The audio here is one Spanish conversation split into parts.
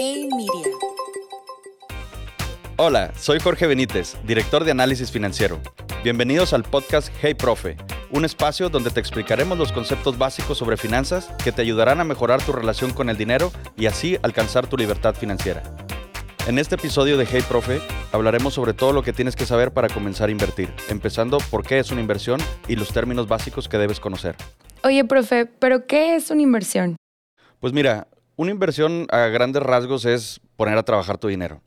Hey Media. Hola, soy Jorge Benítez, director de análisis financiero. Bienvenidos al podcast Hey Profe, un espacio donde te explicaremos los conceptos básicos sobre finanzas que te ayudarán a mejorar tu relación con el dinero y así alcanzar tu libertad financiera. En este episodio de Hey Profe hablaremos sobre todo lo que tienes que saber para comenzar a invertir, empezando por qué es una inversión y los términos básicos que debes conocer. Oye, profe, ¿pero qué es una inversión? Pues mira, una inversión a grandes rasgos es poner a trabajar tu dinero.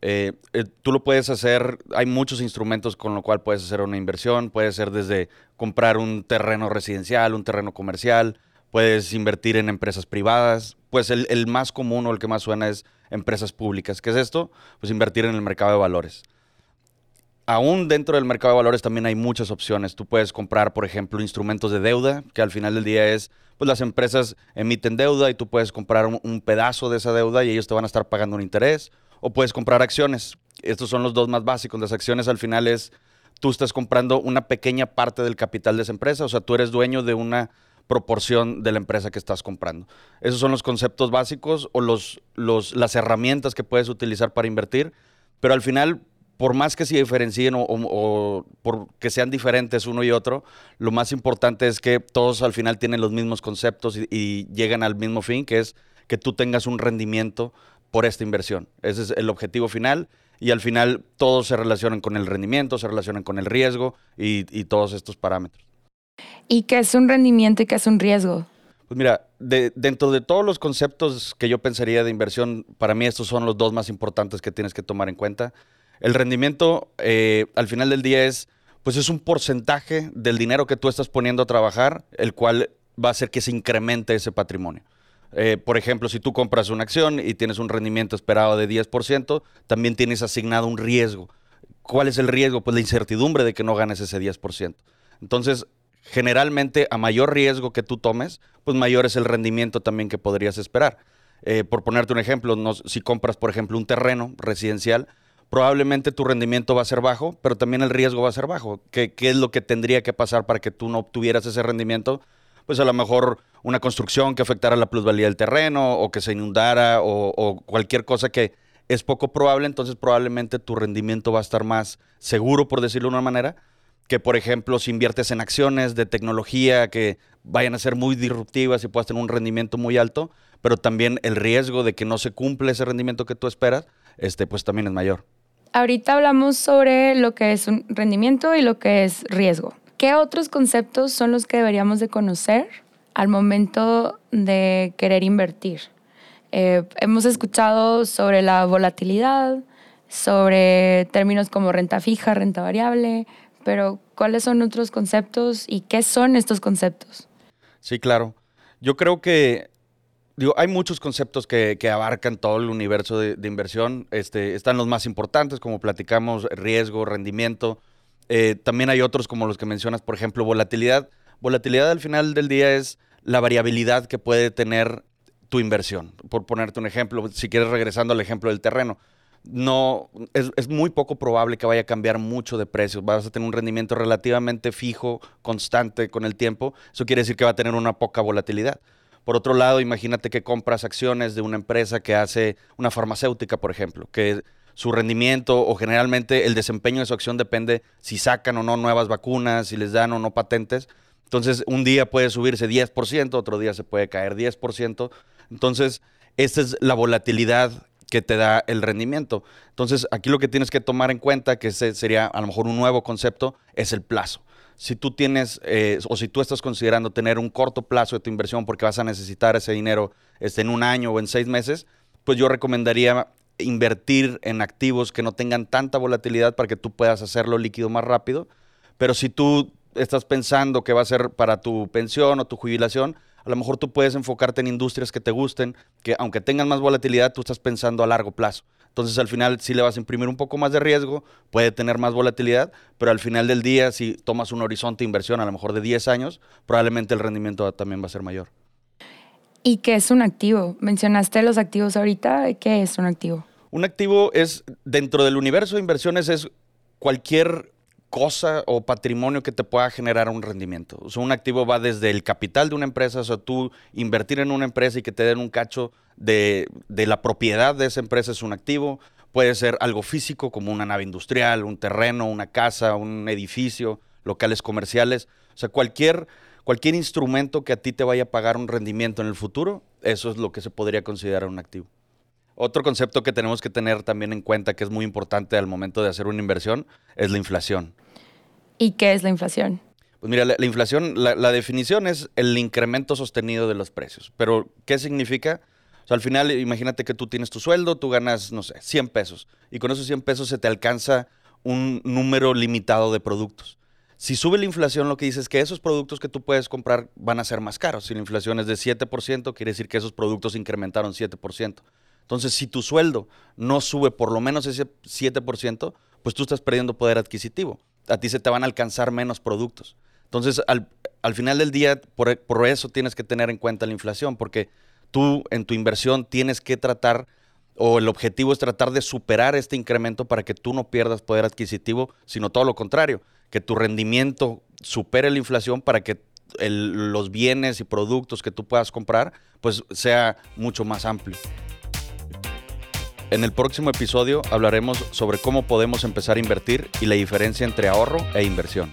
Eh, eh, tú lo puedes hacer, hay muchos instrumentos con lo cual puedes hacer una inversión, puede ser desde comprar un terreno residencial, un terreno comercial, puedes invertir en empresas privadas, pues el, el más común o el que más suena es empresas públicas. ¿Qué es esto? Pues invertir en el mercado de valores aún dentro del mercado de valores también hay muchas opciones. Tú puedes comprar, por ejemplo, instrumentos de deuda, que al final del día es, pues las empresas emiten deuda y tú puedes comprar un, pedazo de esa deuda y ellos te van a estar pagando un interés. O puedes comprar acciones. Estos son los dos más básicos. Las acciones al final es, tú estás comprando una pequeña parte del capital de esa empresa, o sea, tú eres dueño de una proporción de la empresa que estás comprando. Esos son los conceptos básicos o los, los, las herramientas que puedes utilizar para invertir, pero al final por más que se diferencien o, por que sean diferentes uno y otro, lo más importante es que todos al final tienen los mismos conceptos y, llegan al mismo fin, que es que tú tengas un rendimiento por esta inversión. Ese es el objetivo final y al final todos se relacionan con el rendimiento, se relacionan con el riesgo y, todos estos parámetros. ¿Y qué es un rendimiento y qué es un riesgo? Pues mira, dentro de todos los conceptos que yo pensaría de inversión, para mí estos son los dos más importantes que tienes que tomar en cuenta. El rendimiento eh, al final del día es, pues es un porcentaje del dinero que tú estás poniendo a trabajar, el cual va a hacer que se incremente ese patrimonio. Eh, por ejemplo, si tú compras una acción y tienes un rendimiento esperado de 10%, también tienes asignado un riesgo. ¿Cuál es el riesgo? Pues la incertidumbre de que no ganes ese 10%. Entonces, generalmente, a mayor riesgo que tú tomes, pues mayor es el rendimiento también que podrías esperar. Eh, por ponerte un ejemplo, si compras, por ejemplo, un terreno residencial, probablemente tu rendimiento va a ser bajo, pero también el riesgo va a ser bajo. ¿Qué, es lo que tendría que pasar para que tú no obtuvieras ese rendimiento? Pues a lo mejor una construcción que afectara la plusvalía del terreno o que se inundara o, cualquier cosa que es poco probable, entonces probablemente tu rendimiento va a estar más seguro, por decirlo de una manera, que por ejemplo si inviertes en acciones de tecnología que vayan a ser muy disruptivas y puedas tener un rendimiento muy alto, pero también el riesgo de que no se cumple ese rendimiento que tú esperas, este, pues también es mayor. Ahorita hablamos sobre lo que es un rendimiento y lo que es riesgo. ¿Qué otros conceptos son los que deberíamos de conocer al momento de querer invertir? Eh, hemos escuchado sobre la volatilidad, sobre términos como renta fija, renta variable, pero ¿cuáles son otros conceptos y qué son estos conceptos? Sí, claro. Yo creo que digo, hay muchos conceptos que, abarcan todo el universo de, inversión. Este, están los más importantes, como platicamos, riesgo, rendimiento. Eh, también hay otros como los que mencionas, por ejemplo, volatilidad. Volatilidad al final del día es la variabilidad que puede tener tu inversión. Por ponerte un ejemplo, si quieres regresando al ejemplo del terreno, no es, es, muy poco probable que vaya a cambiar mucho de precio. Vas a tener un rendimiento relativamente fijo, constante con el tiempo. Eso quiere decir que va a tener una poca volatilidad. Por otro lado, imagínate que compras acciones de una empresa que hace una farmacéutica, por ejemplo, que su rendimiento o generalmente el desempeño de su acción depende si sacan o no nuevas vacunas, si les dan o no patentes. Entonces, un día puede subirse 10%, otro día se puede caer 10%. Entonces, esta es la volatilidad que te da el rendimiento. Entonces, aquí lo que tienes que tomar en cuenta, que sería a lo mejor un nuevo concepto, es el plazo si tú tienes eh, o si tú estás considerando tener un corto plazo de tu inversión porque vas a necesitar ese dinero este, en un año o en seis meses, pues yo recomendaría invertir en activos que no tengan tanta volatilidad para que tú puedas hacerlo líquido más rápido. Pero si tú estás pensando que va a ser para tu pensión o tu jubilación, a lo mejor tú puedes enfocarte en industrias que te gusten, que aunque tengan más volatilidad, tú estás pensando a largo plazo. Entonces al final sí le vas a imprimir un poco más de riesgo, puede tener más volatilidad, pero al final del día si tomas un horizonte de inversión a lo mejor de 10 años, probablemente el rendimiento también va a ser mayor. ¿Y qué es un activo? Mencionaste los activos ahorita, ¿qué es un activo? Un activo es, dentro del universo de inversiones, es cualquier cosa o patrimonio que te pueda generar un rendimiento. O sea, un activo va desde el capital de una empresa, o sea, tú invertir en una empresa y que te den un cacho de, de la propiedad de esa empresa es un activo. Puede ser algo físico como una nave industrial, un terreno, una casa, un edificio, locales comerciales. O sea, cualquier, cualquier instrumento que a ti te vaya a pagar un rendimiento en el futuro, eso es lo que se podría considerar un activo. Otro concepto que tenemos que tener también en cuenta, que es muy importante al momento de hacer una inversión, es la inflación. ¿Y qué es la inflación? Pues mira, la, inflación, la, definición es el incremento sostenido de los precios. Pero, ¿qué significa? Al final, imagínate que tú tienes tu sueldo, tú ganas, no sé, 100 pesos. Y con esos 100 pesos se te alcanza un número limitado de productos. Si sube la inflación, lo que dice es que esos productos que tú puedes comprar van a ser más caros. Si la inflación es de 7%, quiere decir que esos productos incrementaron 7%. Entonces, si tu sueldo no sube por lo menos ese 7%, pues tú estás perdiendo poder adquisitivo a ti se te van a alcanzar menos productos. Entonces, al, final del día, por, eso tienes que tener en cuenta la inflación, porque tú en tu inversión tienes que tratar, o el objetivo es tratar de superar este incremento para que tú no pierdas poder adquisitivo, sino todo lo contrario, que tu rendimiento supere la inflación para que los bienes y productos que tú puedas comprar, pues sea mucho más amplio. En el próximo episodio hablaremos sobre cómo podemos empezar a invertir y la diferencia entre ahorro e inversión.